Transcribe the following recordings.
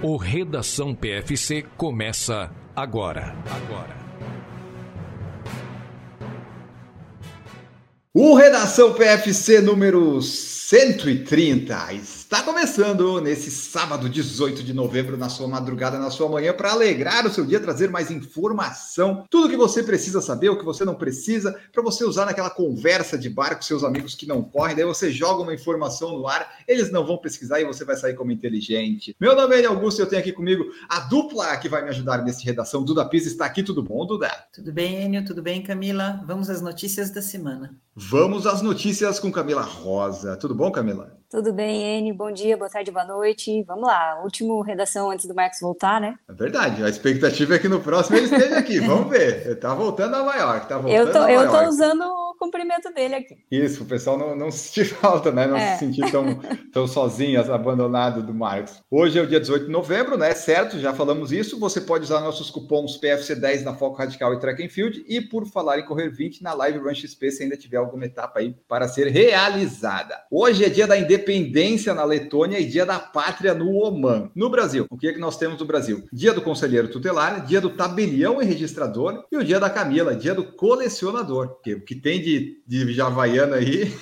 O Redação PFC começa agora. Agora. O Redação PFC número 130 está começando nesse sábado 18 de novembro, na sua madrugada, na sua manhã, para alegrar o seu dia, trazer mais informação, tudo o que você precisa saber, o que você não precisa, para você usar naquela conversa de bar com seus amigos que não correm. Daí você joga uma informação no ar, eles não vão pesquisar e você vai sair como inteligente. Meu nome é Augusto e eu tenho aqui comigo a dupla que vai me ajudar nesse redação. Duda Pisa está aqui, tudo bom, Duda? Tudo bem, Enio? Tudo bem, Camila? Vamos às notícias da semana. Vamos às notícias com Camila Rosa. Tudo bom, Camila? Tudo bem, Enio? Bom dia, boa tarde, boa noite. Vamos lá, último redação antes do Marcos voltar, né? É verdade, a expectativa é que no próximo ele esteja aqui. Vamos ver. Ele tá voltando a Nova York, tá voltando eu tô, a Nova Eu tô York. usando cumprimento dele aqui. Isso, o pessoal não, não sentir falta, né? Não É. se sentir tão, tão sozinhas, abandonado do Marcos. Hoje é o dia 18 de novembro, né? Certo, já falamos isso. Você pode usar nossos cupons PFC10 na Foco Radical e Track and Field e por falar em correr 20 na Live Run XP, se ainda tiver alguma etapa aí para ser realizada. Hoje é dia da independência na Letônia e dia da pátria no Oman. No Brasil, o que é que nós temos no Brasil? Dia do conselheiro tutelar, dia do tabelião e registrador e o dia da Camila, dia do colecionador. Que- O que tem de, de Javaiana aí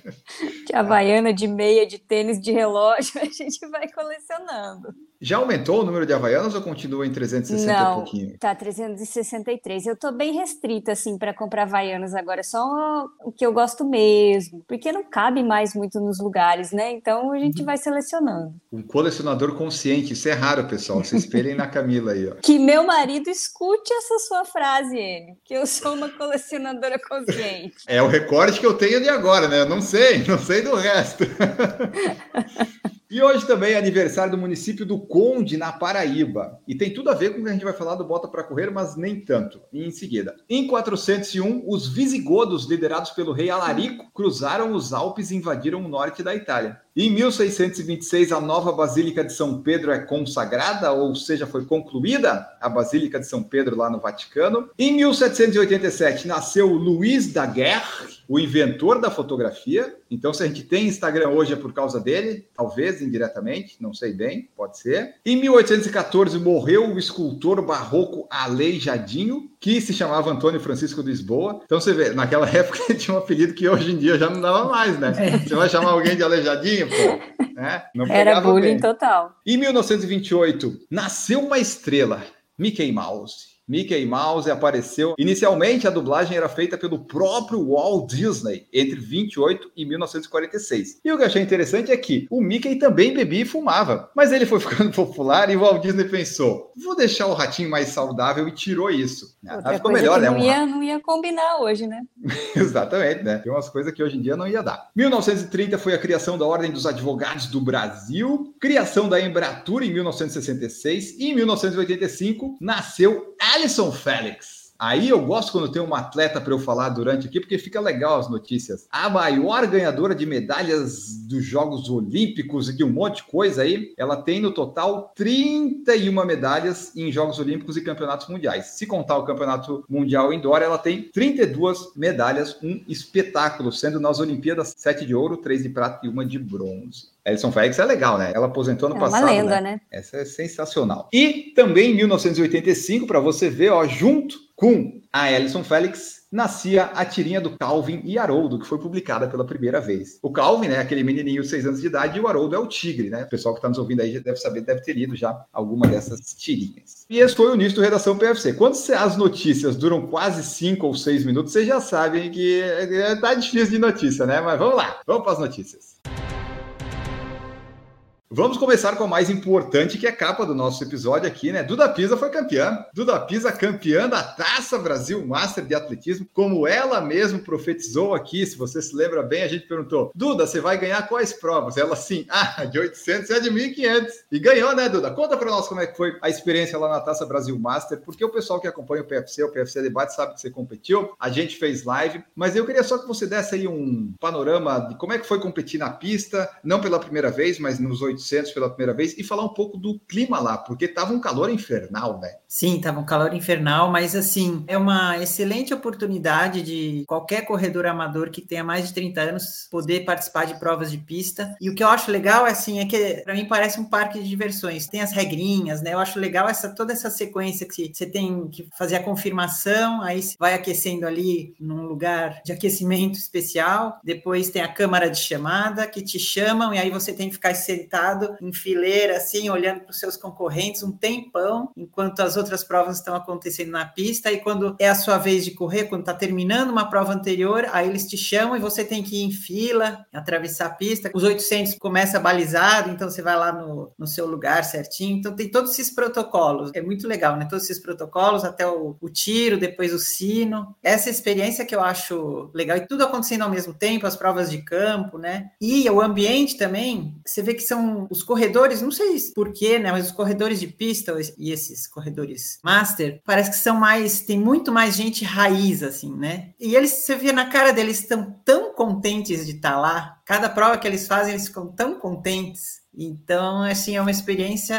De havaiana, de meia, de tênis, de relógio, a gente vai colecionando. Já aumentou o número de Havaianas ou continua em 360 e Não, pouquinho? tá 363. Eu tô bem restrita, assim, para comprar havaianas agora, só o que eu gosto mesmo, porque não cabe mais muito nos lugares, né? Então a gente vai selecionando. Um colecionador consciente, isso é raro, pessoal. Se espelhem na Camila aí, ó. Que meu marido escute essa sua frase, ele, que eu sou uma colecionadora consciente. É o recorde que eu tenho de agora, né? Eu não sei, não sei do resto. E hoje também é aniversário do município do Conde, na Paraíba. E tem tudo a ver com o que a gente vai falar do Bota para Correr, mas nem tanto. Em seguida. Em 401, os visigodos, liderados pelo rei Alarico, cruzaram os Alpes e invadiram o norte da Itália. Em 1626, a nova Basílica de São Pedro é consagrada, ou seja, foi concluída a Basílica de São Pedro lá no Vaticano. Em 1787, nasceu Luiz Daguerre, o inventor da fotografia. Então, se a gente tem Instagram hoje é por causa dele, talvez indiretamente, não sei bem, pode ser. Em 1814, morreu o escultor barroco Aleijadinho, que se chamava Antônio Francisco de Lisboa. Então, você vê, naquela época ele tinha um apelido que hoje em dia já não dava mais, né? Você vai chamar alguém de Aleijadinho, pô? Né? Era bullying bem. total. Em 1928, nasceu uma estrela, Mickey Mouse. Mickey Mouse apareceu. Inicialmente, a dublagem era feita pelo próprio Walt Disney entre 28 e 1946. E o que eu achei interessante é que o Mickey também bebia e fumava. Mas ele foi ficando popular e o Walt Disney pensou: vou deixar o ratinho mais saudável e tirou isso. Ah, Outra ficou coisa melhor, né? não ia, não ia combinar hoje, né? Exatamente, né? Tem umas coisas que hoje em dia não ia dar. 1930 foi a criação da Ordem dos Advogados do Brasil, criação da Embratur em 1966 e em 1985 nasceu Alison Félix. Aí eu gosto quando tem uma atleta para eu falar durante aqui, porque fica legal as notícias. A maior ganhadora de medalhas dos Jogos Olímpicos e de um monte de coisa aí, ela tem no total 31 medalhas em Jogos Olímpicos e Campeonatos Mundiais. Se contar o Campeonato Mundial Indoor, ela tem 32 medalhas, um espetáculo, sendo nas Olimpíadas 7 de ouro, 3 de prata e uma de bronze. Alison Félix é legal, né? Ela aposentou no É passado. uma lenda, né? né? Essa é sensacional. E também em 1985, para você ver, ó, junto com a Alison Félix, nascia a tirinha do Calvin e Haroldo, que foi publicada pela primeira vez. O Calvin, né, aquele menininho de 6 anos de idade, e o Haroldo é o tigre, né? O pessoal que está nos ouvindo aí já deve saber, deve ter lido já alguma dessas tirinhas. E esse foi o início do Redação PFC. Quando as notícias duram quase 5 ou 6 minutos, vocês já sabem que é, tá difícil de notícia, né? Mas vamos lá, vamos para as notícias. Vamos começar com a mais importante, que é a capa do nosso episódio aqui, né? Duda Pisa foi campeã. Duda Pisa campeã da Taça Brasil Master de Atletismo, como ela mesmo profetizou aqui. Se você se lembra bem, a gente perguntou: Duda, você vai ganhar quais provas? Ela sim, ah, de 800 e a de 1500. E ganhou, né, Duda? Conta para nós como é que foi a experiência lá na Taça Brasil Master, porque o pessoal que acompanha o PFC, o PFC Debate, sabe que você competiu. A gente fez live, mas eu queria só que você desse aí um panorama de como é que foi competir na pista, não pela primeira vez, mas nos 800 800 pela primeira vez e falar um pouco do clima lá, porque tava um calor infernal, né? Sim, tava um calor infernal, mas assim, é uma excelente oportunidade de qualquer corredor amador que tenha mais de 30 anos poder participar de provas de pista. E o que eu acho legal, assim, é que para mim parece um parque de diversões. Tem as regrinhas, né? Eu acho legal essa toda essa sequência que você tem que fazer a confirmação, aí vai aquecendo ali num lugar de aquecimento especial, depois tem a câmara de chamada que te chamam e aí você tem que ficar sentado em fileira assim, olhando para os seus concorrentes um tempão, enquanto as outras provas estão acontecendo na pista e quando é a sua vez de correr, quando está terminando uma prova anterior, aí eles te chamam e você tem que ir em fila, atravessar a pista. Os 800 começa balizado, então você vai lá no, no seu lugar certinho. Então tem todos esses protocolos. É muito legal, né? Todos esses protocolos, até o, o tiro, depois o sino. Essa experiência que eu acho legal. E tudo acontecendo ao mesmo tempo, as provas de campo, né? E o ambiente também, você vê que são os corredores, não sei porquê, né? Mas os corredores de pista e esses corredores master, parece que são mais, tem muito mais gente raiz, assim, né? E eles, você vê na cara deles, estão tão contentes de estar lá. Cada prova que eles fazem, eles ficam tão contentes. Então, assim, é uma experiência,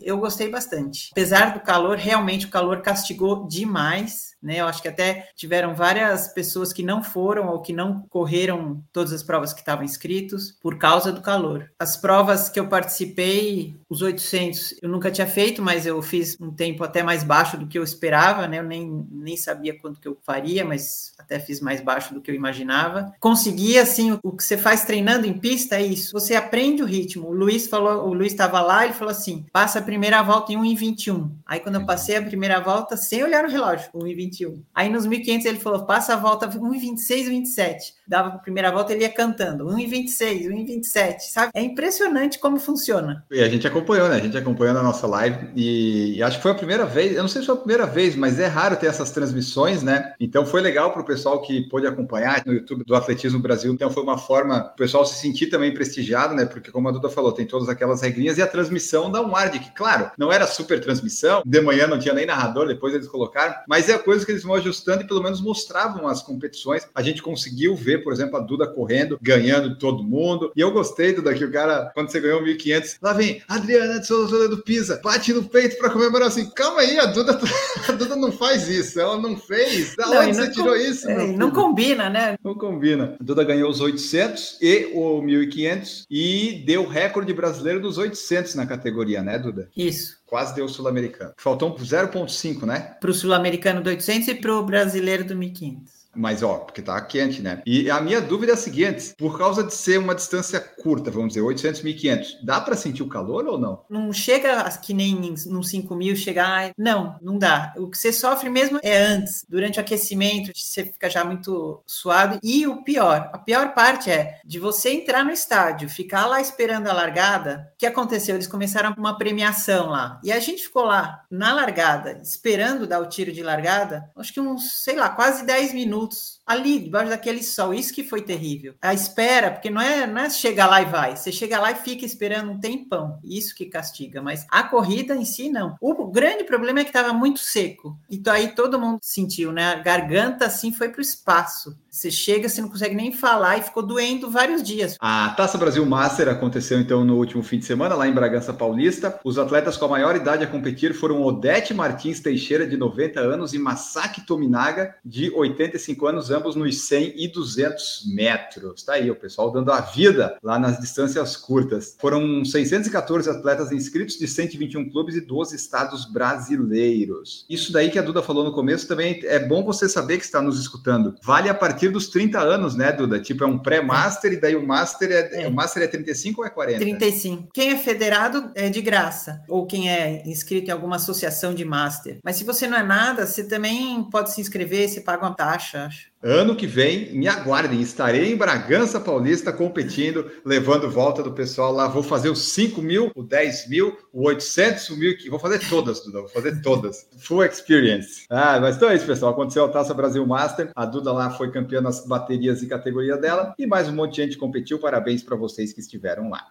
eu gostei bastante. Apesar do calor, realmente o calor castigou demais, né? Eu acho que até tiveram várias pessoas que não foram ou que não correram todas as provas que estavam inscritos por causa do calor. As provas que eu participei, os 800, eu nunca tinha feito, mas eu fiz um tempo até mais baixo do que eu esperava, né? Eu nem, nem sabia quanto que eu faria, mas até fiz mais baixo do que eu imaginava. Consegui, assim, o que você faz treinando em pista é isso. Você aprende o ritmo. O Luiz falou, o Luiz estava lá, ele falou assim: passa primeira volta em 1,21. Aí quando eu passei a primeira volta, sem olhar no relógio, 1,21. Aí nos 1.500 ele falou: passa a volta 1,26, 1,27 dava para a primeira volta, ele ia cantando 1,26, 1,27, sabe? É impressionante como funciona. E a gente acompanhou, né? A gente acompanhou na nossa live e, e, acho que foi a primeira vez, eu não sei se foi a primeira vez, mas é raro ter essas transmissões, né? Então foi legal para o pessoal que pôde acompanhar no YouTube do Atletismo Brasil. Então foi uma forma o pessoal se sentir também prestigiado, né? Porque como a Duda falou, tem todas aquelas regrinhas e a transmissão dá um ar de que, claro, não era super transmissão, de manhã não tinha nem narrador, depois eles colocaram, mas é a coisa que eles vão ajustando e pelo menos mostravam as competições. A gente conseguiu ver por exemplo, a Duda correndo, ganhando todo mundo. E eu gostei, Duda, que o cara, quando você ganhou 1.500, lá vem Adriana de Souza do Pisa, bate no peito para comemorar assim. Calma aí, a Duda, a Duda não faz isso, ela não fez. Da não, onde você tirou isso? É, não combina, né? Não combina. A Duda ganhou os 800 e o 1.500 e deu recorde brasileiro dos 800 na categoria, né, Duda? Isso quase deu o sul-americano. Faltou 0,5, né? Para o sul-americano do 800 e para o brasileiro do 1500. Mas, ó, porque tá quente, né? E a minha dúvida é a seguinte: por causa de ser uma distância curta, vamos dizer, 800, 1500, dá para sentir o calor ou não? Não chega que nem no 5000 chegar. Não, não dá. O que você sofre mesmo é antes, durante o aquecimento, você fica já muito suado. E o pior, a pior parte é de você entrar no estádio, ficar lá esperando a largada. O que aconteceu? Eles começaram uma premiação lá. E a gente ficou lá na largada, esperando dar o tiro de largada, acho que uns, sei lá, quase 10 minutos minutos ali, debaixo daquele sol. Isso que foi terrível. A espera, porque não é, não é chegar lá e vai. Você chega lá e fica esperando um tempão. Isso que castiga. Mas a corrida em si, não. O grande problema é que estava muito seco. Então aí todo mundo sentiu, né? A garganta, assim, foi para o espaço. Você chega, você não consegue nem falar e ficou doendo vários dias. A Taça Brasil Master aconteceu então no último fim de semana, lá em Bragança Paulista. Os atletas com a maior idade a competir foram Odete Martins Teixeira, de 90 anos, e Masaki Tominaga, de 85 anos, nos 100 e 200 metros. Tá aí, o pessoal dando a vida lá nas distâncias curtas. Foram 614 atletas inscritos de 121 clubes e 12 estados brasileiros. Isso daí que a Duda falou no começo também é bom você saber que está nos escutando. Vale a partir dos 30 anos, né, Duda? Tipo, é um pré-master e daí o master é, é. o master é 35 ou é 40? 35. Quem é federado é de graça, ou quem é inscrito em alguma associação de master. Mas se você não é nada, você também pode se inscrever, você paga uma taxa, acho. Ano que vem, me aguardem, estarei em Bragança Paulista competindo, levando volta do pessoal lá. Vou fazer os 5 mil, o 10 mil, o 800, o mil, vou fazer todas, Duda, vou fazer todas. Full experience. Ah, mas então é isso, pessoal. Aconteceu a Taça Brasil Master, a Duda lá foi campeã nas baterias e categoria dela, e mais um monte de gente competiu. Parabéns para vocês que estiveram lá.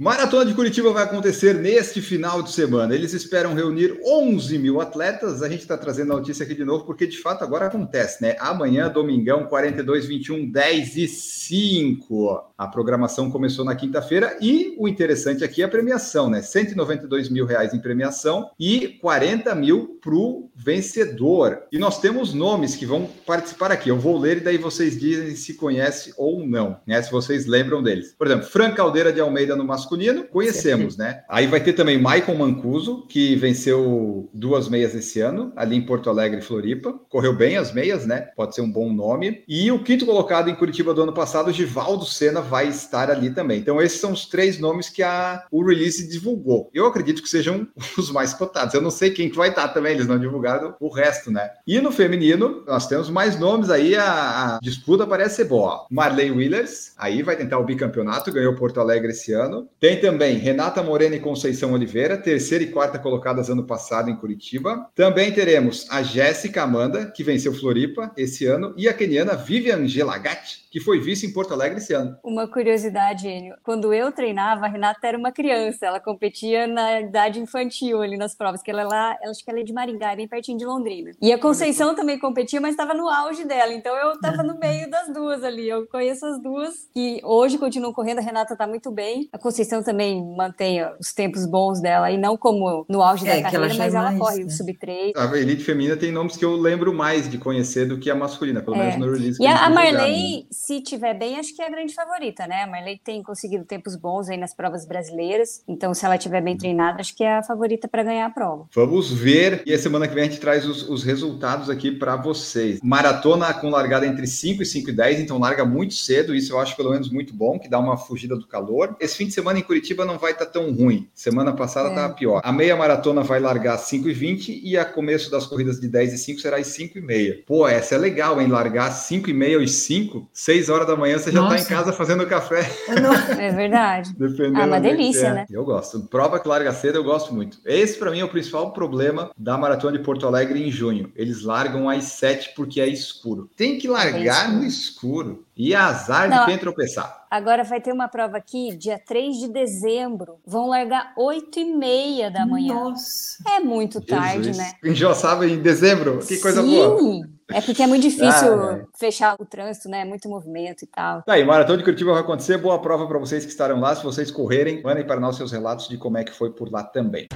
Maratona de Curitiba vai acontecer neste final de semana. Eles esperam reunir 11 mil atletas. A gente está trazendo a notícia aqui de novo, porque de fato agora acontece, né? Amanhã, domingão, 42, 21, 10 e 5. A programação começou na quinta-feira e o interessante aqui é a premiação, né? 192 mil reais em premiação e 40 mil para o vencedor. E nós temos nomes que vão participar aqui. Eu vou ler e daí vocês dizem se conhece ou não, né? Se vocês lembram deles. Por exemplo, Fran Caldeira de Almeida no masculino masculino, conhecemos, né? Aí vai ter também Michael Mancuso, que venceu duas meias esse ano, ali em Porto Alegre Floripa. Correu bem as meias, né? Pode ser um bom nome. E o quinto colocado em Curitiba do ano passado, Givaldo Sena, vai estar ali também. Então, esses são os três nomes que a, o release divulgou. Eu acredito que sejam os mais cotados. Eu não sei quem que vai estar também, eles não divulgaram o resto, né? E no feminino, nós temos mais nomes aí, a, a disputa parece ser boa. Marley Willers, aí vai tentar o bicampeonato, ganhou Porto Alegre esse ano. Tem também Renata Morena e Conceição Oliveira, terceira e quarta colocadas ano passado em Curitiba. Também teremos a Jéssica Amanda, que venceu Floripa esse ano, e a keniana Vivian Gelagatti, que foi vice em Porto Alegre esse ano. Uma curiosidade, Enio. Quando eu treinava, a Renata era uma criança. Ela competia na idade infantil ali nas provas, que ela é lá, ela, acho que ela é de Maringá, é bem pertinho de Londrina. E a Conceição também competia, mas estava no auge dela. Então eu estava no meio das duas ali. Eu conheço as duas que hoje continuam correndo. A Renata está muito bem. A Conceição também mantém os tempos bons dela, e não como no auge é, da carreira, mas é ela mais, corre né? o sub-3. A elite feminina tem nomes que eu lembro mais de conhecer do que a masculina, pelo é. menos no release. E a, a Marley, se tiver bem, acho que é a grande favorita, né? A Marley tem conseguido tempos bons aí nas provas brasileiras, então se ela estiver bem treinada, acho que é a favorita para ganhar a prova. Vamos ver, e a semana que vem a gente traz os, os resultados aqui para vocês. Maratona com largada entre 5 e 5 e 10, então larga muito cedo, isso eu acho pelo menos muito bom, que dá uma fugida do calor. Esse fim de semana em Curitiba não vai estar tá tão ruim. Semana passada estava é. pior. A meia maratona vai largar às 5 e 20 e a começo das corridas de 10 e 5 será às 5 e meia. Pô, essa é legal, hein? Largar às 5 e meia às 5, 6 horas da manhã você já está em casa fazendo café. É verdade. Dependendo ah, uma delícia, é. né? Eu gosto. Prova que larga cedo, eu gosto muito. Esse, para mim, é o principal problema da maratona de Porto Alegre em junho. Eles largam às 7 porque é escuro. Tem que largar é no escuro. E azar Não, de quem tropeçar. Agora vai ter uma prova aqui, dia 3 de dezembro. Vão largar 8 e meia da manhã. Nossa. É muito tarde, né? Já sabe em dezembro? Que coisa Sim. boa. É porque é muito difícil ah, é. fechar o trânsito, né? Muito movimento e tal. Tá aí, Maratona de Curitiba vai acontecer. Boa prova para vocês que estarão lá. Se vocês correrem, mandem para nós seus relatos de como é que foi por lá também.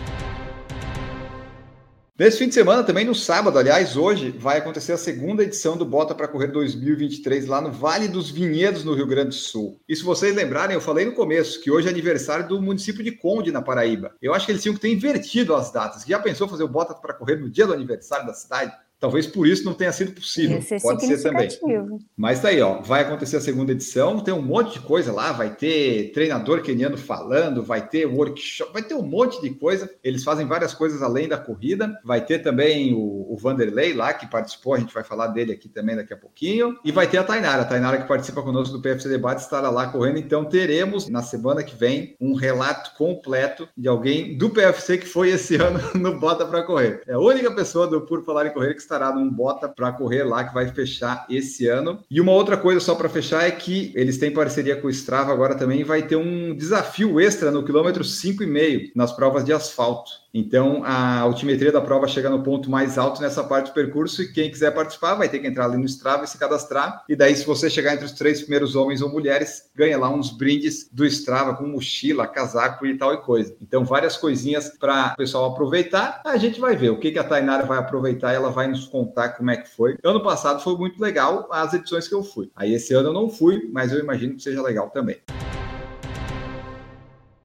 Nesse fim de semana, também no sábado, aliás, hoje, vai acontecer a segunda edição do Bota para Correr 2023 lá no Vale dos Vinhedos, no Rio Grande do Sul. E se vocês lembrarem, eu falei no começo que hoje é aniversário do município de Conde, na Paraíba. Eu acho que eles tinham que ter invertido as datas. Já pensou fazer o Bota para Correr no dia do aniversário da cidade? Talvez por isso não tenha sido possível. Ser Pode ser também. Mas tá aí, ó. Vai acontecer a segunda edição, tem um monte de coisa lá. Vai ter treinador keniano falando, vai ter workshop, vai ter um monte de coisa. Eles fazem várias coisas além da corrida. Vai ter também o, o Vanderlei lá, que participou, a gente vai falar dele aqui também daqui a pouquinho. E vai ter a Tainara. A Tainara que participa conosco do PFC Debate estará lá correndo. Então teremos na semana que vem um relato completo de alguém do PFC que foi esse ano no Bota para Correr. É a única pessoa do Por Falar em Correr que está estará num bota para correr lá que vai fechar esse ano. E uma outra coisa só para fechar é que eles têm parceria com o Strava agora também vai ter um desafio extra no quilômetro 5,5 nas provas de asfalto. Então, a altimetria da prova chega no ponto mais alto nessa parte do percurso e quem quiser participar vai ter que entrar ali no Strava e se cadastrar. E daí, se você chegar entre os três primeiros homens ou mulheres, ganha lá uns brindes do Strava com mochila, casaco e tal e coisa. Então, várias coisinhas para o pessoal aproveitar. A gente vai ver o que, que a Tainara vai aproveitar e ela vai nos contar como é que foi. Ano passado foi muito legal as edições que eu fui. Aí esse ano eu não fui, mas eu imagino que seja legal também.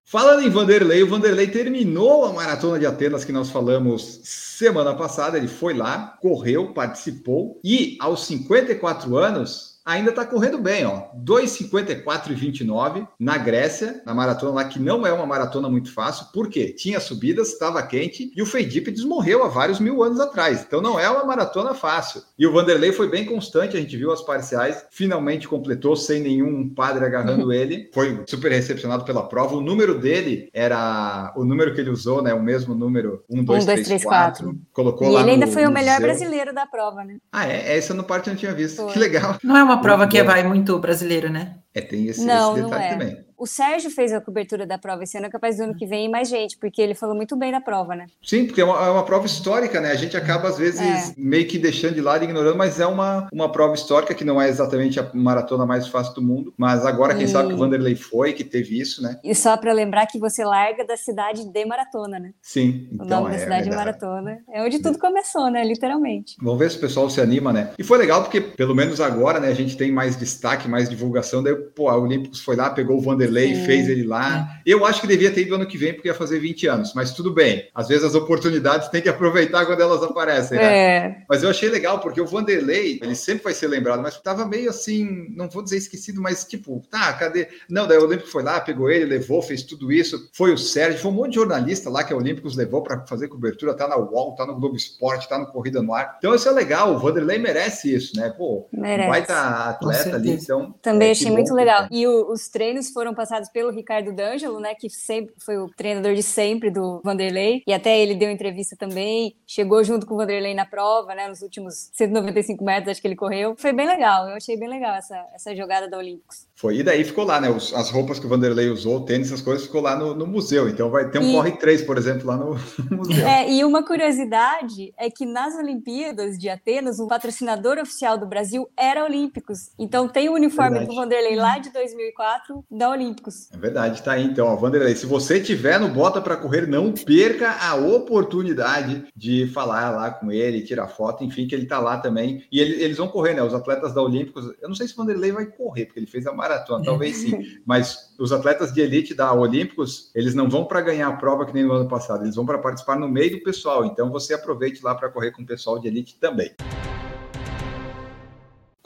Falando em Vanderlei, o Vanderlei terminou a maratona de Atenas que nós falamos semana passada. Ele foi lá, correu, participou e aos 54 anos ainda está correndo bem, ó. 2,54 e 29 na Grécia, na maratona lá, que não é uma maratona muito fácil, porque tinha subidas, estava quente, e o Feidipe desmorreu há vários mil anos atrás. Então não é uma maratona fácil. E o Vanderlei foi bem constante, a gente viu as parciais, finalmente completou sem nenhum padre agarrando ele. Foi super recepcionado pela prova. O número dele era o número que ele usou, né? O mesmo número 1, 2, 3, 4. Colocou e lá ele ainda foi o melhor brasileiro da prova, né? Ah, é? Essa no parte eu não tinha visto. Foi. Que legal. Não é uma prova que vai muito brasileiro, né? É, tem esse, não, esse detalhe também. O Sérgio fez a cobertura da prova esse ano, é capaz do ano que vem mais gente, porque ele falou muito bem da prova, né? Sim, porque é uma, é uma prova histórica, né? A gente acaba, às vezes, é. meio que deixando de lado, ignorando, mas é uma, uma prova histórica que não é exatamente a maratona mais fácil do mundo. Mas agora, quem e... sabe que o Vanderlei foi, que teve isso, né? E só para lembrar que você larga da cidade de maratona, né? Sim. Então, o nome é, da cidade de maratona. É onde tudo começou, né? Literalmente. Vamos ver se o pessoal se anima, né? E foi legal porque, pelo menos agora, né, a gente tem mais destaque, mais divulgação. Daí, pô, a Olímpicos foi lá, pegou o Vanderlei, Sim. fez ele lá. É. Eu acho que devia ter ido ano que vem, porque ia fazer 20 anos, mas tudo bem. Às vezes as oportunidades tem que aproveitar quando elas aparecem, né? É. Mas eu achei legal, porque o Vanderlei, ele sempre vai ser lembrado, mas estava meio assim, não vou dizer esquecido, mas tipo, tá, cadê? Não, daí o Olímpico foi lá, pegou ele, levou, fez tudo isso. Foi o Sérgio, foi um monte de jornalista lá que a Olímpicos levou para fazer cobertura, tá na UOL, tá no Globo Esporte, tá no Corrida no Ar. Então isso é legal, o Vanderlei merece isso, né? Pô, merece. vai estar tá atleta ali, então. Também é, achei muito legal. E o, os treinos foram passados pelo Ricardo D'Angelo, né? Que sempre foi o treinador de sempre do Vanderlei. E até ele deu entrevista também, chegou junto com o Vanderlei na prova, né? Nos últimos 195 metros, acho que ele correu. Foi bem legal, eu achei bem legal essa, essa jogada da Olímpicos. Foi, e daí ficou lá, né? Os, as roupas que o Vanderlei usou, o tênis, essas coisas, ficou lá no, no museu. Então vai ter um e... Corre 3, por exemplo, lá no, no museu. É, e uma curiosidade é que nas Olimpíadas de Atenas, o patrocinador oficial do Brasil era Olímpicos. Então tem o uniforme verdade. do Vanderlei lá de 2004 da Olímpicos. É verdade, tá aí então. Ó, Vanderlei, se você tiver no Bota para Correr, não perca a oportunidade de falar lá com ele, tirar foto, enfim, que ele tá lá também. E ele, eles vão correr, né? Os atletas da Olímpicos. Eu não sei se o Vanderlei vai correr, porque ele fez a maratona, talvez sim. Mas os atletas de elite da Olímpicos, eles não vão para ganhar a prova que nem no ano passado, eles vão para participar no meio do pessoal. Então você aproveite lá para correr com o pessoal de elite também.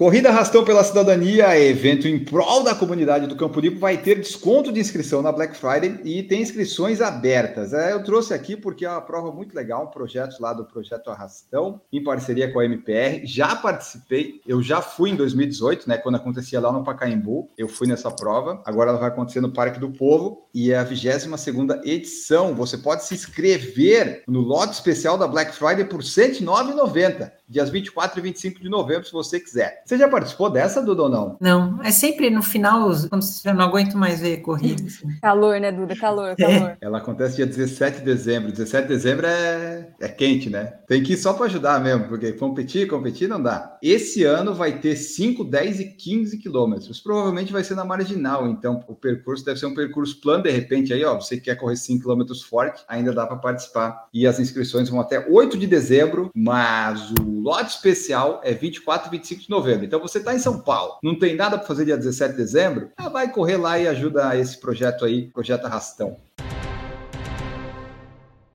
Corrida Rastão pela Cidadania, evento em prol da comunidade do Campo Limpo, vai ter desconto de inscrição na Black Friday e tem inscrições abertas. É, eu trouxe aqui porque é uma prova muito legal, um projeto lá do Projeto Arrastão, em parceria com a MPR. Já participei, eu já fui em 2018, né, quando acontecia lá no Pacaembu, eu fui nessa prova. Agora ela vai acontecer no Parque do Povo e é a 22ª edição. Você pode se inscrever no lote especial da Black Friday por R$ 109,90 dias 24 e 25 de novembro, se você quiser. Você já participou dessa, Duda, ou não? Não, é sempre no final, quando eu não aguento mais ver corrida. Assim. Calor, né, Duda? Calor, é. calor. É. Ela acontece dia 17 de dezembro. 17 de dezembro é, é quente, né? Tem que ir só para ajudar mesmo, porque competir, competir não dá. Esse ano vai ter 5, 10 e 15 quilômetros. Provavelmente vai ser na marginal, então o percurso deve ser um percurso plano, de repente aí, ó, você quer correr 5 quilômetros forte, ainda dá para participar. E as inscrições vão até 8 de dezembro, mas o lote especial é 24 e 25 de novembro. Então você está em São Paulo, não tem nada para fazer dia 17 de dezembro, ah, vai correr lá e ajuda esse projeto aí, projeto Arrastão.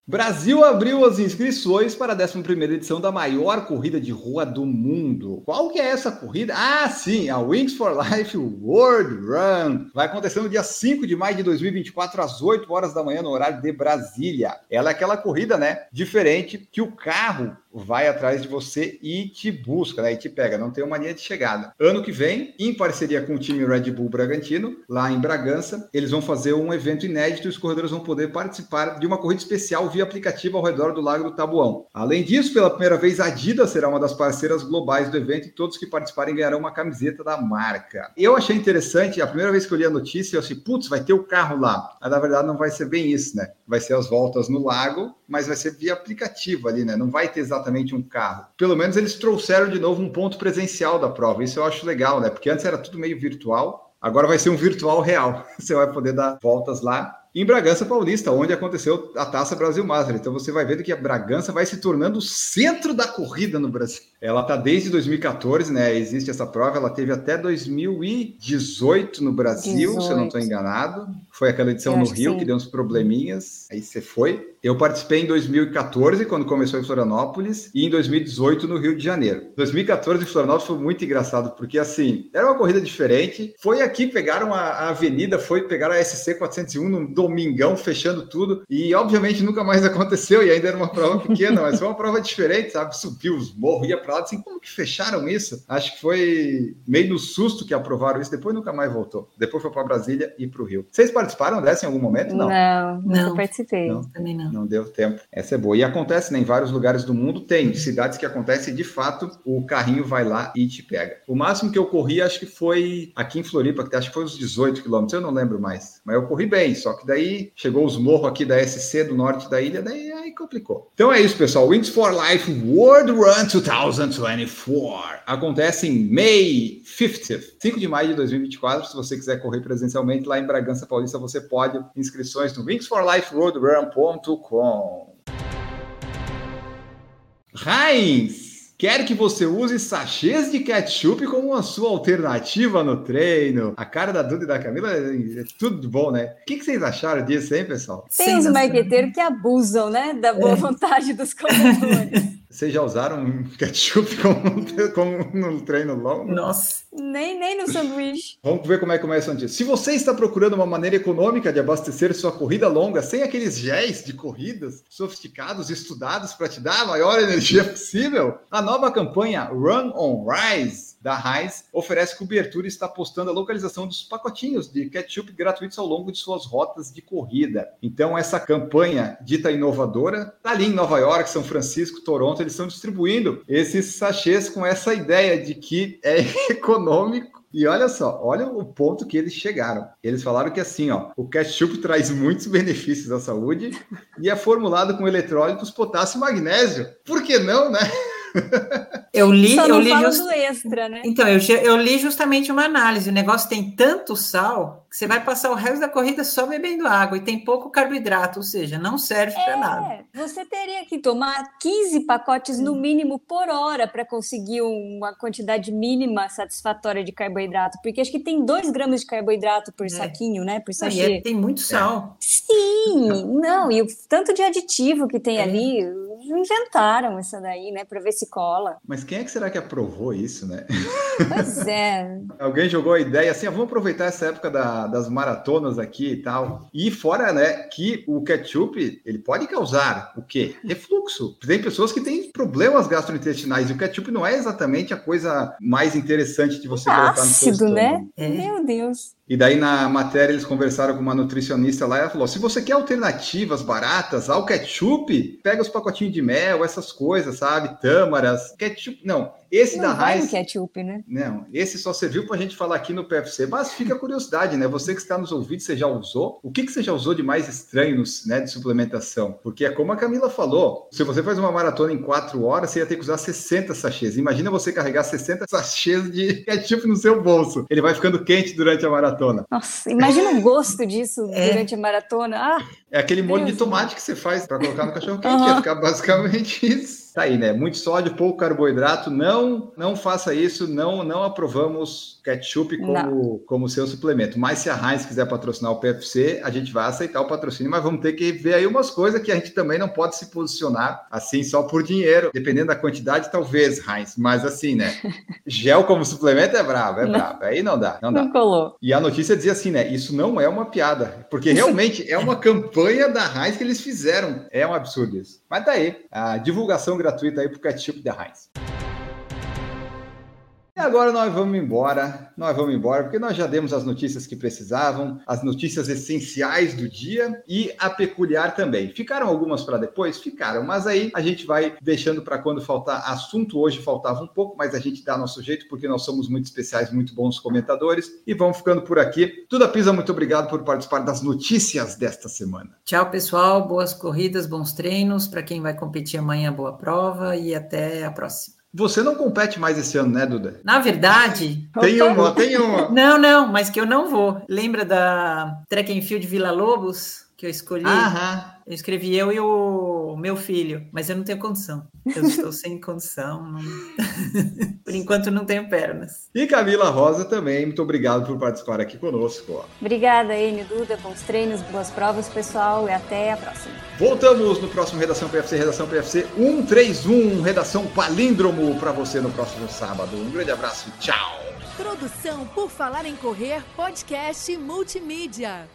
Brasil abriu as inscrições para a 11ª edição da maior corrida de rua do mundo. Qual que é essa corrida? Ah, sim, a Wings for Life World Run. Vai acontecer no dia 5 de maio de 2024, às 8 horas da manhã, no horário de Brasília. Ela é aquela corrida, né, diferente, que o carro vai atrás de você e te busca, né? E te pega, não tem uma linha de chegada. Ano que vem, em parceria com o time Red Bull Bragantino, lá em Bragança, eles vão fazer um evento inédito e os corredores vão poder participar de uma corrida especial via aplicativo ao redor do Lago do Tabuão. Além disso, pela primeira vez, a Adidas será uma das parceiras globais do evento e todos que participarem ganharão uma camiseta da marca. Eu achei interessante, a primeira vez que eu li a notícia, eu achei, putz, vai ter o carro lá. Mas na verdade não vai ser bem isso, né? Vai ser as voltas no lago, mas vai ser via aplicativo ali, né? Não vai ter exatamente um carro. Pelo menos eles trouxeram de novo um ponto presencial da prova. Isso eu acho legal, né? Porque antes era tudo meio virtual, agora vai ser um virtual real. Você vai poder dar voltas lá em Bragança Paulista, onde aconteceu a Taça Brasil Master. Então você vai ver que a Bragança vai se tornando o centro da corrida no Brasil. Ela está desde 2014, né? Existe essa prova, ela teve até 2018 no Brasil, 18. se eu não estou enganado. Foi aquela edição no Rio que, que deu uns probleminhas. Aí você foi. Eu participei em 2014, quando começou em Florianópolis, e em 2018 no Rio de Janeiro. 2014 em Florianópolis foi muito engraçado, porque assim, era uma corrida diferente. Foi aqui, pegaram a, a avenida, foi pegar a SC 401 no domingão, fechando tudo. E, obviamente, nunca mais aconteceu. E ainda era uma prova pequena, mas foi uma prova diferente, sabe? Subiu os morros, ia para lá. Assim, como que fecharam isso? Acho que foi meio no susto que aprovaram isso. Depois nunca mais voltou. Depois foi para Brasília e para o Rio. Vocês participaram dessa em algum momento? Não. Não, não participei. Não, também não. Não deu tempo. Essa é boa. E acontece né, em vários lugares do mundo. Tem cidades que acontece de fato, o carrinho vai lá e te pega. O máximo que eu corri, acho que foi aqui em Floripa, que acho que foi uns 18 quilômetros. Eu não lembro mais. Mas eu corri bem. Só que daí chegou os morros aqui da SC do norte da ilha, daí aí complicou. Então é isso, pessoal. Wings for Life World Run 2024 acontece em May 50, 5 de maio de 2024. Se você quiser correr presencialmente lá em Bragança Paulista, você pode. Inscrições no wingsforliferoadrun.com. Heinz! Quer que você use sachês de ketchup como a sua alternativa no treino. A cara da Duda e da Camila é tudo de bom, né? O que, vocês acharam disso, hein, pessoal? Tem os marqueteiros que abusam, né? Da boa é. vontade dos corretores. Vocês já usaram ketchup como, como no treino longo? Nossa. Nem, nem no sanduíche. Vamos ver como é que começa o notícia. Se você está procurando uma maneira econômica de abastecer sua corrida longa, sem aqueles géis de corridas sofisticados, estudados para te dar a maior energia possível, a nova campanha Run on Rise da Heinz oferece cobertura e está postando a localização dos pacotinhos de ketchup gratuitos ao longo de suas rotas de corrida. Então, essa campanha dita inovadora está ali em Nova York, São Francisco, Toronto, eles estão distribuindo esses sachês com essa ideia de que é econômico e olha só, olha o ponto que eles chegaram. Eles falaram que assim, ó, o ketchup traz muitos benefícios à saúde e é formulado com eletrólitos, potássio e magnésio. Por que não, né? Eu li, Só eu li just... extra, né? Então, eu, eu li justamente uma análise. O negócio tem tanto sal que você vai passar o resto da corrida só bebendo água e tem pouco carboidrato, ou seja, não serve é, para nada. Você teria que tomar 15 pacotes no mínimo por hora para conseguir uma quantidade mínima satisfatória de carboidrato, porque acho que tem 2 gramas de carboidrato por é. saquinho, né? Por sachê. É, tem muito sal. Sim, não, e o tanto de aditivo que tem é. ali, inventaram isso daí, né, para ver se cola. Mas quem é que será que aprovou isso, né? Pois é. Alguém jogou a ideia assim, ah, vamos aproveitar essa época da, das maratonas aqui e tal. E fora, né, que o ketchup, ele pode causar o quê? Refluxo. Tem pessoas que têm problemas gastrointestinais e o ketchup não é exatamente a coisa mais interessante de você Ácido, colocar no seu estômago. né? É. Meu Deus. E daí na matéria eles conversaram com uma nutricionista lá e ela falou: se você quer alternativas baratas ao ketchup, pega os pacotinhos de mel, essas coisas, sabe? Tâmaras, ketchup. Não, esse não da Heinz. ketchup, né? Não, esse só serviu para a gente falar aqui no PFC. Mas fica a curiosidade, né? Você que está nos ouvindo, você já usou? O que, que você já usou de mais estranho né, de suplementação? Porque é como a Camila falou: se você faz uma maratona em quatro horas, você ia ter que usar 60 sachês. Imagina você carregar 60 sachês de ketchup no seu bolso. Ele vai ficando quente durante a maratona maratona. Nossa, imagina o gosto disso é. durante a maratona. Ah, é aquele molho Deus de tomate que você faz para colocar no cachorro quente. Uhum. Ia ficar basicamente isso. Tá aí, né? Muito sódio, pouco carboidrato. Não, não faça isso. Não, não aprovamos ketchup como, como seu suplemento. Mas se a Heinz quiser patrocinar o PFC, a gente vai aceitar o patrocínio, mas vamos ter que ver aí umas coisas que a gente também não pode se posicionar assim só por dinheiro. Dependendo da quantidade, talvez, Heinz. Mas assim, né? Gel como suplemento é bravo, é bravo. Aí não dá, não dá. Não colou. E a notícia dizia assim, né? Isso não é uma piada, porque realmente é uma campanha da Heinz que eles fizeram. É um absurdo isso. Mas tá aí, a divulgação gratuita aí pro ketchup da Heinz. E agora nós vamos embora, nós vamos embora, porque nós já demos as notícias que precisavam, as notícias essenciais do dia e a peculiar também. Ficaram algumas para depois? Ficaram, mas aí a gente vai deixando para quando faltar assunto. Hoje faltava um pouco, mas a gente dá nosso jeito, porque nós somos muito especiais, muito bons comentadores. E vamos ficando por aqui. Tudo a Pisa, muito obrigado por participar das notícias desta semana. Tchau, pessoal. Boas corridas, bons treinos. Para quem vai competir amanhã, boa prova e até a próxima. Você não compete mais esse ano, né, Duda? Na verdade. Tem uma, tem uma. Não, não, mas que eu não vou. Lembra da Track and Field Vila Lobos? Que eu escolhi? Aham. Eu escrevi eu e o meu filho, mas eu não tenho condição. Eu estou sem condição. Não... por enquanto não tenho pernas. E Camila Rosa também, muito obrigado por participar aqui conosco. Obrigada, Enio Duda. Bons treinos, boas provas, pessoal, e até a próxima. Voltamos no próximo Redação PFC, Redação PFC 131, Redação Palíndromo para você no próximo sábado. Um grande abraço, tchau. Produção por Falar em Correr, podcast multimídia.